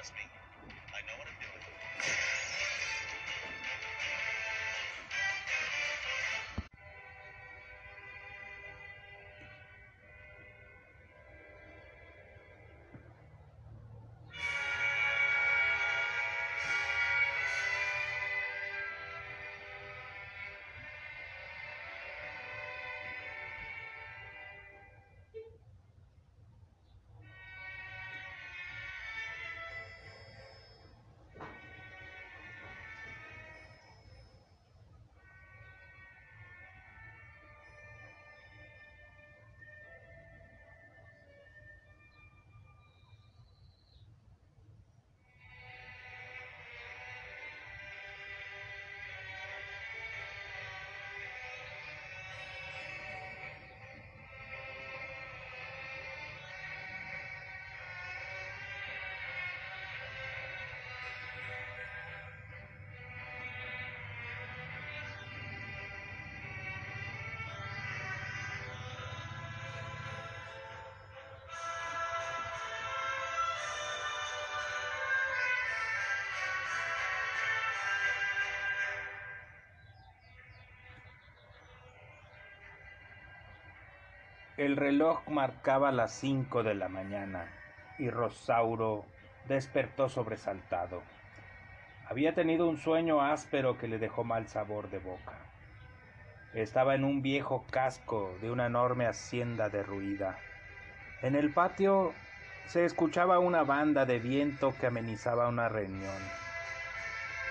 Gillespie El reloj marcaba las cinco de la mañana y Rosauro despertó sobresaltado. Había tenido un sueño áspero que le dejó mal sabor de boca. Estaba en un viejo casco de una enorme hacienda derruida. En el patio se escuchaba una banda de viento que amenizaba una reunión.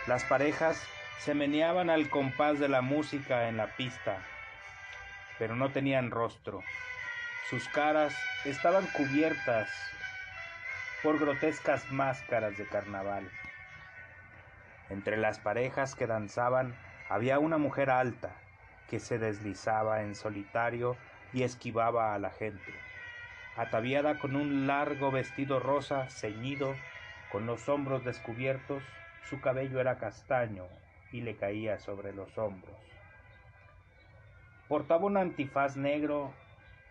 Las parejas se meneaban al compás de la música en la pista, pero no tenían rostro. Sus caras estaban cubiertas por grotescas máscaras de carnaval. Entre las parejas que danzaban había una mujer alta que se deslizaba en solitario y esquivaba a la gente. Ataviada con un largo vestido rosa ceñido, con los hombros descubiertos, su cabello era castaño y le caía sobre los hombros. Portaba un antifaz negro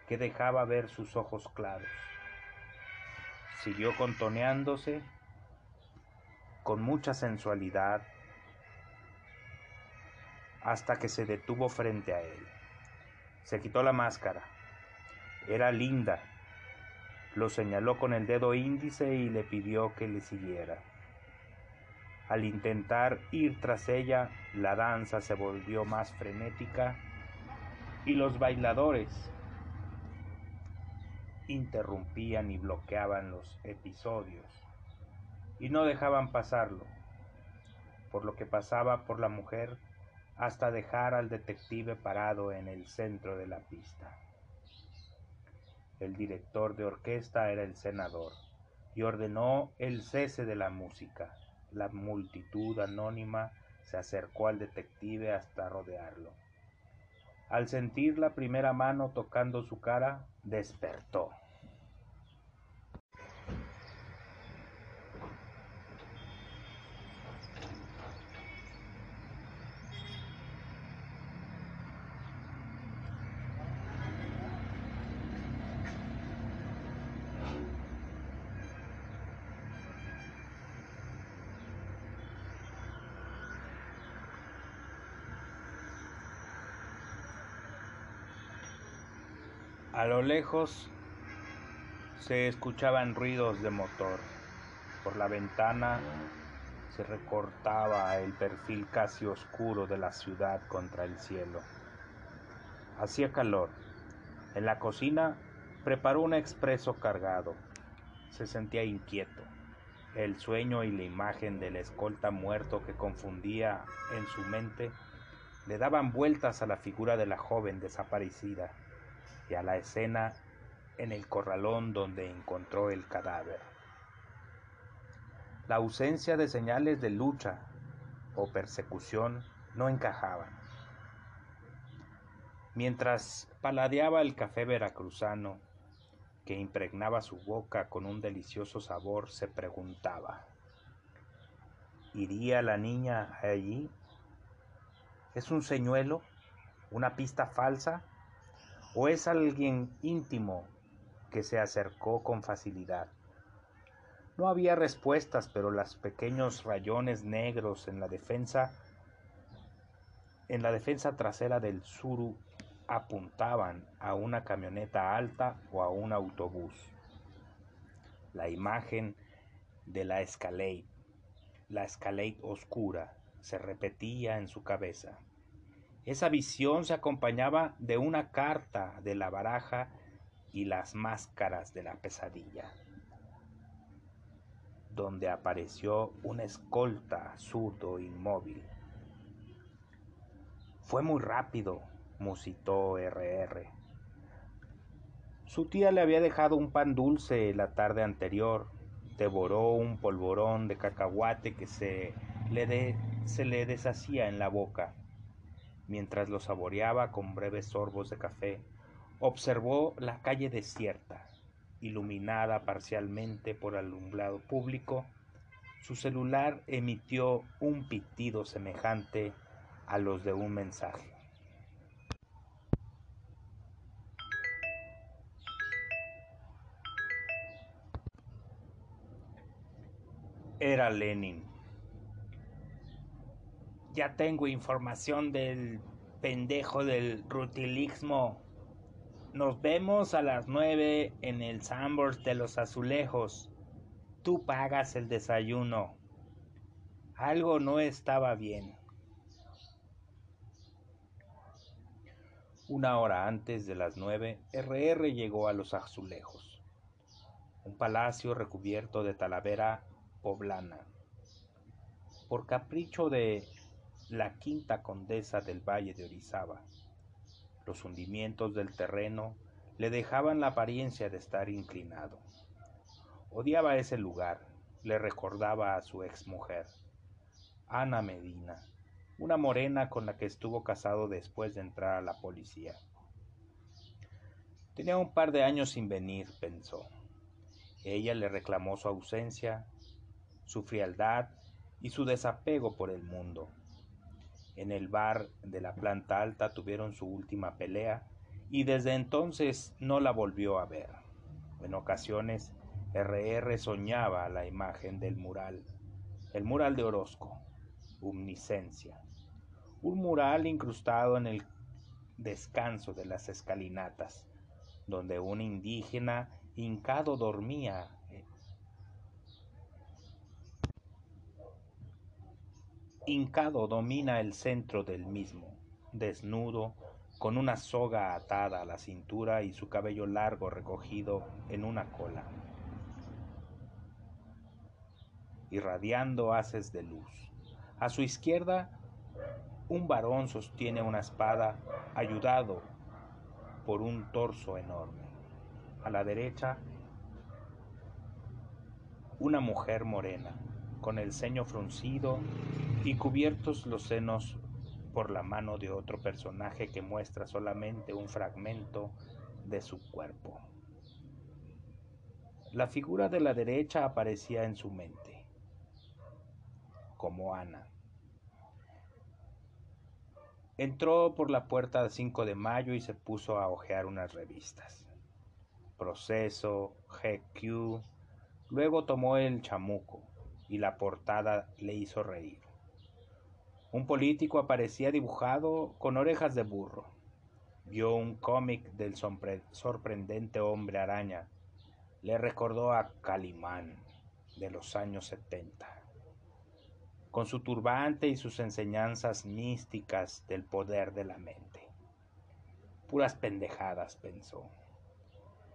que dejaba ver sus ojos claros. Siguió contoneándose con mucha sensualidad hasta que se detuvo frente a él. Se quitó la máscara. Era linda. Lo señaló con el dedo índice y le pidió que le siguiera. Al intentar ir tras ella, la danza se volvió más frenética y los bailadores interrumpían y bloqueaban los episodios y no dejaban pasarlo, por lo que pasaba por la mujer hasta dejar al detective parado en el centro de la pista. El director de orquesta era el senador y ordenó el cese de la música. La multitud anónima se acercó al detective hasta rodearlo. Al sentir la primera mano tocando su cara, despertó. Lo lejos se escuchaban ruidos de motor. Por la ventana se recortaba el perfil casi oscuro de la ciudad contra el cielo. Hacía calor. En la cocina preparó un expreso cargado. Se sentía inquieto. El sueño y la imagen del escolta muerto que confundía en su mente le daban vueltas a la figura de la joven desaparecida y a la escena en el corralón donde encontró el cadáver. La ausencia de señales de lucha o persecución no encajaban. Mientras paladeaba el café veracruzano, que impregnaba su boca con un delicioso sabor, se preguntaba, ¿iría la niña allí? ¿Es un señuelo? ¿Una pista falsa? ¿O es alguien íntimo que se acercó con facilidad? No había respuestas, pero los pequeños rayones negros en la defensa en la defensa trasera del Suru apuntaban a una camioneta alta o a un autobús. La imagen de la Escalade, la Escalade oscura, se repetía en su cabeza. Esa visión se acompañaba de una carta de la baraja y las máscaras de la pesadilla, donde apareció una escolta zurdo inmóvil. Fue muy rápido, musitó RR. Su tía le había dejado un pan dulce la tarde anterior. Devoró un polvorón de cacahuate que se le deshacía en la boca. Mientras lo saboreaba con breves sorbos de café, observó la calle desierta, iluminada parcialmente por alumbrado público. Su celular emitió un pitido semejante a los de un mensaje. Era Lenin. Ya tengo información del pendejo del rutilismo. Nos vemos a las nueve en el Sambors de los Azulejos. Tú pagas el desayuno. Algo no estaba bien. Una hora antes de las nueve, RR llegó a los azulejos, un palacio recubierto de talavera poblana. Por capricho de la quinta condesa del Valle de Orizaba, los hundimientos del terreno le dejaban la apariencia de estar inclinado. Odiaba ese lugar, le recordaba a su exmujer, Ana Medina, una morena con la que estuvo casado después de entrar a la policía. Tenía un par de años sin venir, pensó. Ella le reclamó su ausencia, su frialdad y su desapego por el mundo. En el bar de la planta alta tuvieron su última pelea y desde entonces no la volvió a ver. En ocasiones, RR soñaba la imagen del mural, el mural de Orozco, omniscencia, un mural incrustado en el descanso de las escalinatas, donde un indígena hincado dormía. Hincado domina el centro del mismo, desnudo, con una soga atada a la cintura y su cabello largo recogido en una cola, irradiando haces de luz. A su izquierda un varón sostiene una espada ayudado por un torso enorme. A la derecha, una mujer morena, con el ceño fruncido y cubiertos los senos por la mano de otro personaje que muestra solamente un fragmento de su cuerpo. La figura de la derecha aparecía en su mente, como Ana. Entró por la puerta del 5 de mayo y se puso a hojear unas revistas. Proceso, GQ. Luego tomó el chamuco y la portada le hizo reír. Un político aparecía dibujado con orejas de burro. Vio un cómic del sorprendente hombre araña. Le recordó a Calimán de los años 70 con su turbante y sus enseñanzas místicas del poder de la mente. Puras pendejadas, pensó.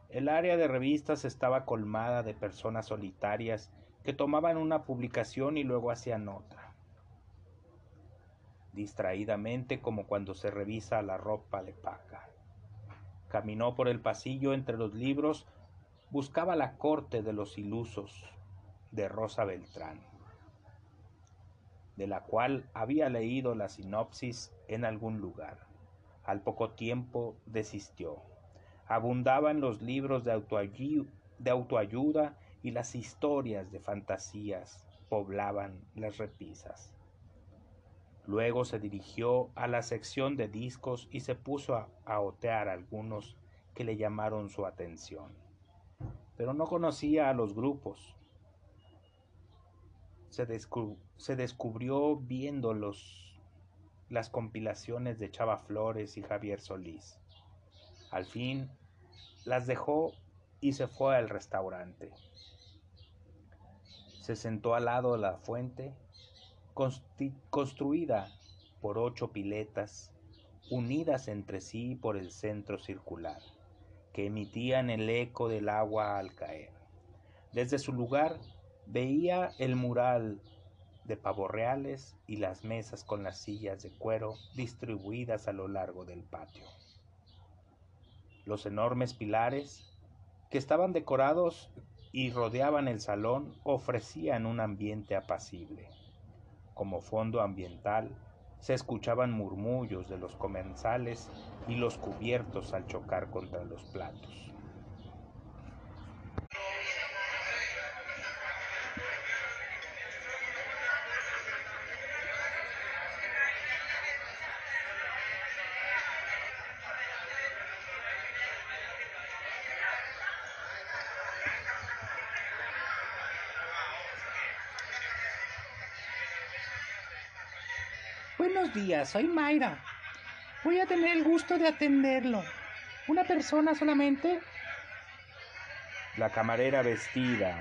El área de revistas estaba colmada de personas solitarias que tomaban una publicación y luego hacían otra. Distraídamente como cuando se revisa la ropa de paca. Caminó por el pasillo entre los libros, buscaba la corte de los ilusos de Rosa Beltrán de la cual había leído la sinopsis en algún lugar. Al poco tiempo desistió. Abundaban los libros de, autoayuda y las historias de fantasías poblaban las repisas. Luego se dirigió a la sección de discos y se puso a, otear algunos que le llamaron su atención. Pero no conocía a los grupos. se, se descubrió viendo los, las compilaciones de Chava Flores y Javier Solís. Al fin las dejó y se fue al restaurante. Se sentó al lado de la fuente, construida por ocho piletas, unidas entre sí por el centro circular, que emitían el eco del agua al caer. Desde su lugar veía el mural de pavos reales y las mesas con las sillas de cuero distribuidas a lo largo del patio. Los enormes pilares que estaban decorados y rodeaban el salón ofrecían un ambiente apacible. Como fondo ambiental se escuchaban murmullos de los comensales y los cubiertos al chocar contra los platos. Buenos días, soy Mayra. Voy a tener el gusto de atenderlo. ¿Una persona solamente? La camarera vestida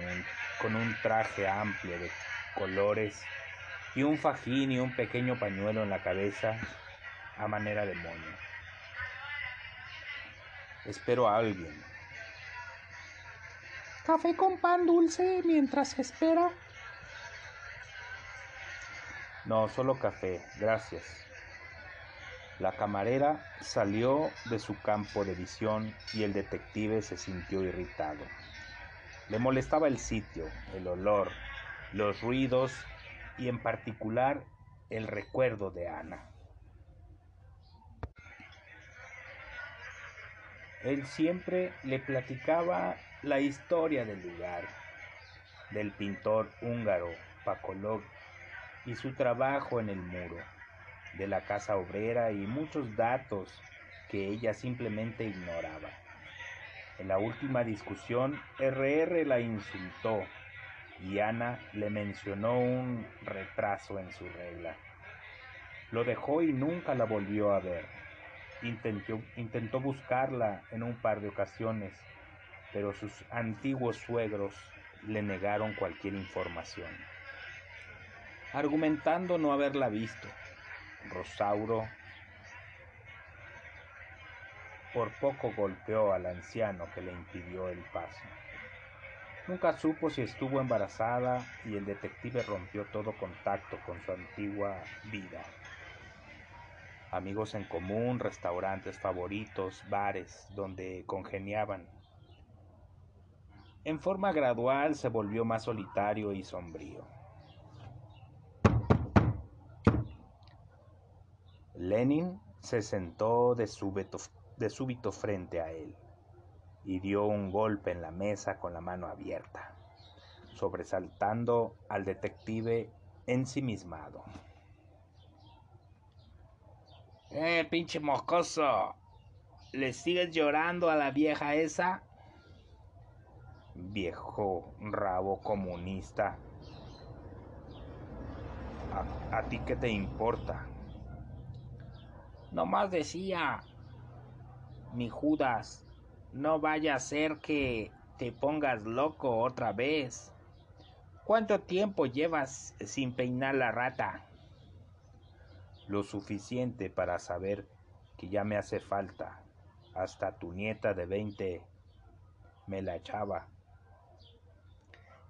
con un traje amplio de colores y un fajín y un pequeño pañuelo en la cabeza a manera de moño. Espero a alguien. Café con pan dulce mientras espera. No, solo café, gracias. La camarera salió de su campo de visión y el detective se sintió irritado. Le molestaba el sitio, el olor, los ruidos y en particular el recuerdo de Ana. Él siempre le platicaba la historia del lugar, del pintor húngaro Pakolov y su trabajo en el muro, de la casa obrera y muchos datos que ella simplemente ignoraba. En la última discusión, RR la insultó y Ana le mencionó un retraso en su regla. Lo dejó y nunca la volvió a ver. Intentó, intentó buscarla en un par de ocasiones, pero sus antiguos suegros le negaron cualquier información argumentando no haberla visto. Rosauro por poco golpeó al anciano que le impidió el paso. Nunca supo si estuvo embarazada y el detective rompió todo contacto con su antigua vida. Amigos en común, restaurantes favoritos, bares donde congeniaban. En forma gradual se volvió más solitario y sombrío. Lenin se sentó de súbito, frente a él y dio un golpe en la mesa con la mano abierta, sobresaltando al detective ensimismado. ¡Eh, pinche mocoso! ¿Le sigues llorando a la vieja esa? Viejo rabo comunista. ¿A, a ti qué te importa? Nomás decía, mi Judas, no vaya a ser que te pongas loco otra vez. ¿Cuánto tiempo llevas sin peinar la rata? Lo suficiente para saber que ya me hace falta. Hasta tu nieta de veinte me la echaba.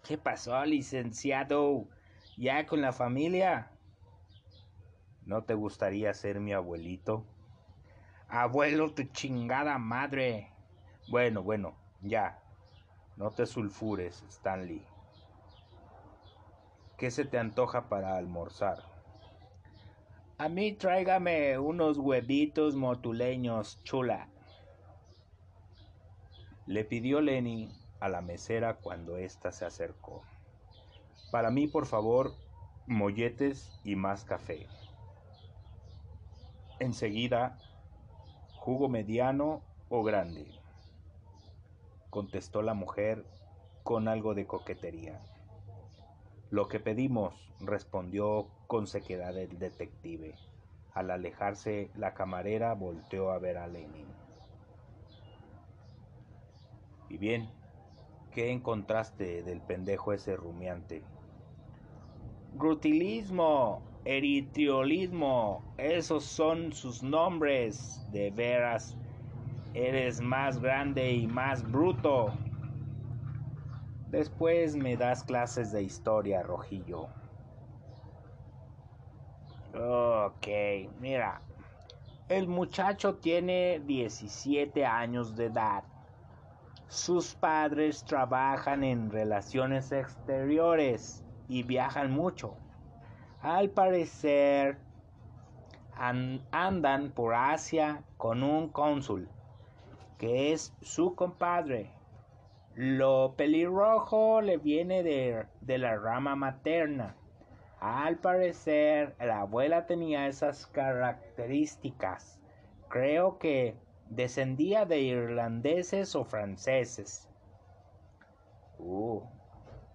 ¿Qué pasó, licenciado? ¿Ya con la familia? ¿No te gustaría ser mi abuelito? Abuelo, tu chingada madre. Bueno, bueno, ya. No te sulfures, Stanley. ¿Qué se te antoja para almorzar? A mí tráigame unos huevitos motuleños, chula. Le pidió Lenny a la mesera cuando ésta se acercó. Para mí, por favor, molletes y más café. Enseguida, jugo mediano o grande, contestó la mujer con algo de coquetería. Lo que pedimos, respondió con sequedad el detective. Al alejarse, la camarera volteó a ver a Lenin. Y bien, ¿qué encontraste del pendejo ese rumiante? Grutilismo, eritriolismo, esos son sus nombres. De veras, eres más grande y más bruto. Después me das clases de historia, Rojillo. Ok, mira. El muchacho tiene 17 años de edad. Sus padres trabajan en relaciones exteriores y viajan mucho. Al parecer andan por Asia con un cónsul, que es su compadre. Lo pelirrojo le viene de, de la rama materna. Al parecer, la abuela tenía esas características. Creo que descendía de irlandeses o franceses. Uh,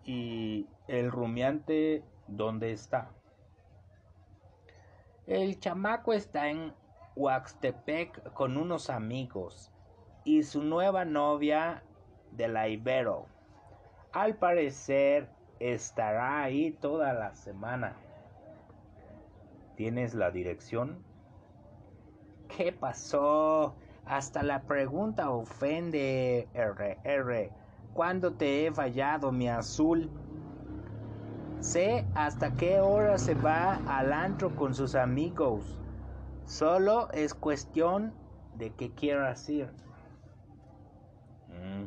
¿y el rumiante dónde está? El chamaco está en Huaxtepec con unos amigos y su nueva novia de la Ibero. Al parecer estará ahí toda la semana. ¿Tienes la dirección? ¿Qué pasó? Hasta la pregunta ofende, RR. ¿Cuándo te he fallado, mi azul? Sé hasta qué hora se va al antro con sus amigos. Solo es cuestión de que quieras ir. Mm,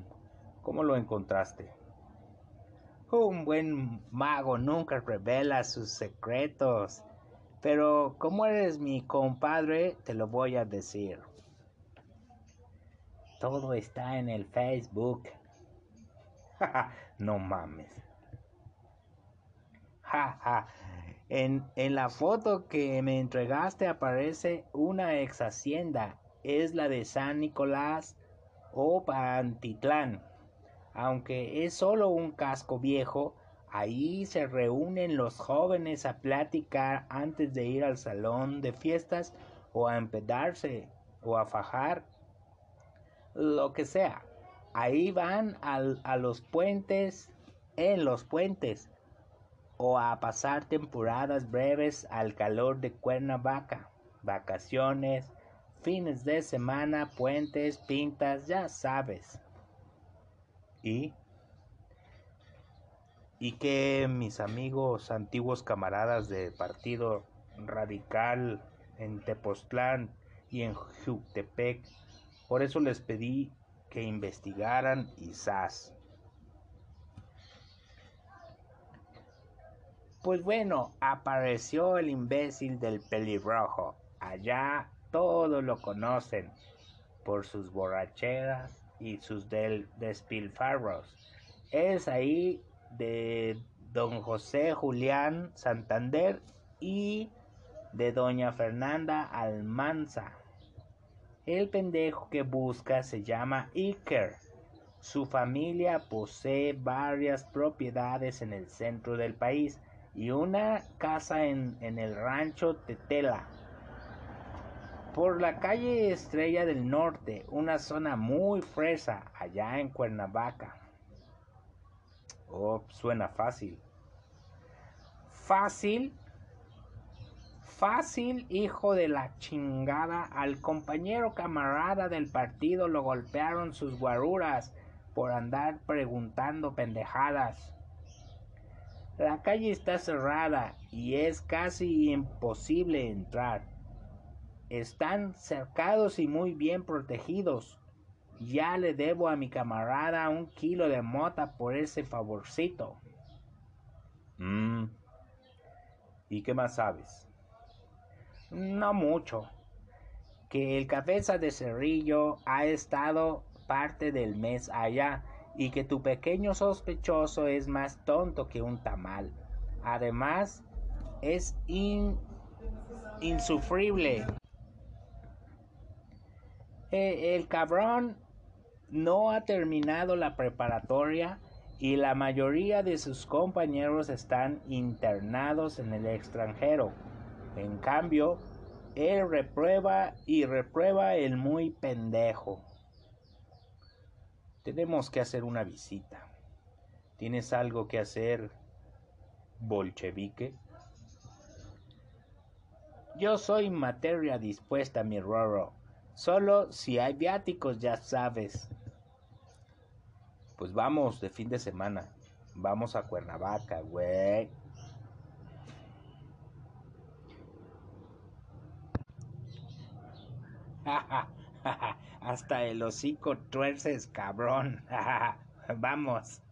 ¿Cómo lo encontraste? Un buen mago nunca revela sus secretos. Pero como eres mi compadre, te lo voy a decir. Todo está en el Facebook. no mames. En, la foto que me entregaste aparece una ex hacienda. Es la de San Nicolás o Pantitlán. Aunque es solo un casco viejo, ahí se reúnen los jóvenes a platicar antes de ir al salón de fiestas o a empedarse o a fajar, lo que sea. Ahí van a los puentes, en los puentes, o a pasar temporadas breves al calor de Cuernavaca, vacaciones, fines de semana, puentes, pintas, ya sabes. ¿Y? ¿Y que mis amigos antiguos camaradas de Partido Radical en Tepoztlán y en Jutepec, por eso les pedí que investigaran y zas. Pues bueno, apareció el imbécil del pelirrojo. Allá todos lo conocen por sus borracheras y sus del despilfarros. Es ahí de don José Julián Santander y de doña Fernanda Almanza. El pendejo que busca se llama Iker. Su familia posee varias propiedades en el centro del país y una casa en, en el rancho Tetela por la calle Estrella del Norte, una zona muy fresa allá en Cuernavaca. Oh, suena fácil. Fácil. Fácil, hijo de la chingada. Al compañero camarada del partido lo golpearon sus guaruras por andar preguntando pendejadas. La calle está cerrada y es casi imposible entrar están cercados y muy bien protegidos. Ya le debo a mi camarada un kilo de mota por ese favorcito. Mm. ¿Y qué más sabes? No mucho. Que el cabeza de cerrillo ha estado parte del mes allá y que tu pequeño sospechoso es más tonto que un tamal. Además, es insufrible. Eh, el cabrón no ha terminado la preparatoria y la mayoría de sus compañeros están internados en el extranjero. En cambio, él reprueba y reprueba el muy pendejo. Tenemos que hacer una visita. ¿Tienes algo que hacer, bolchevique? Yo soy materia dispuesta, mi Roro. Solo si hay viáticos, ya sabes. Pues vamos de fin de semana. Vamos a Cuernavaca, güey. Hasta el hocico tuerces, cabrón. Vamos.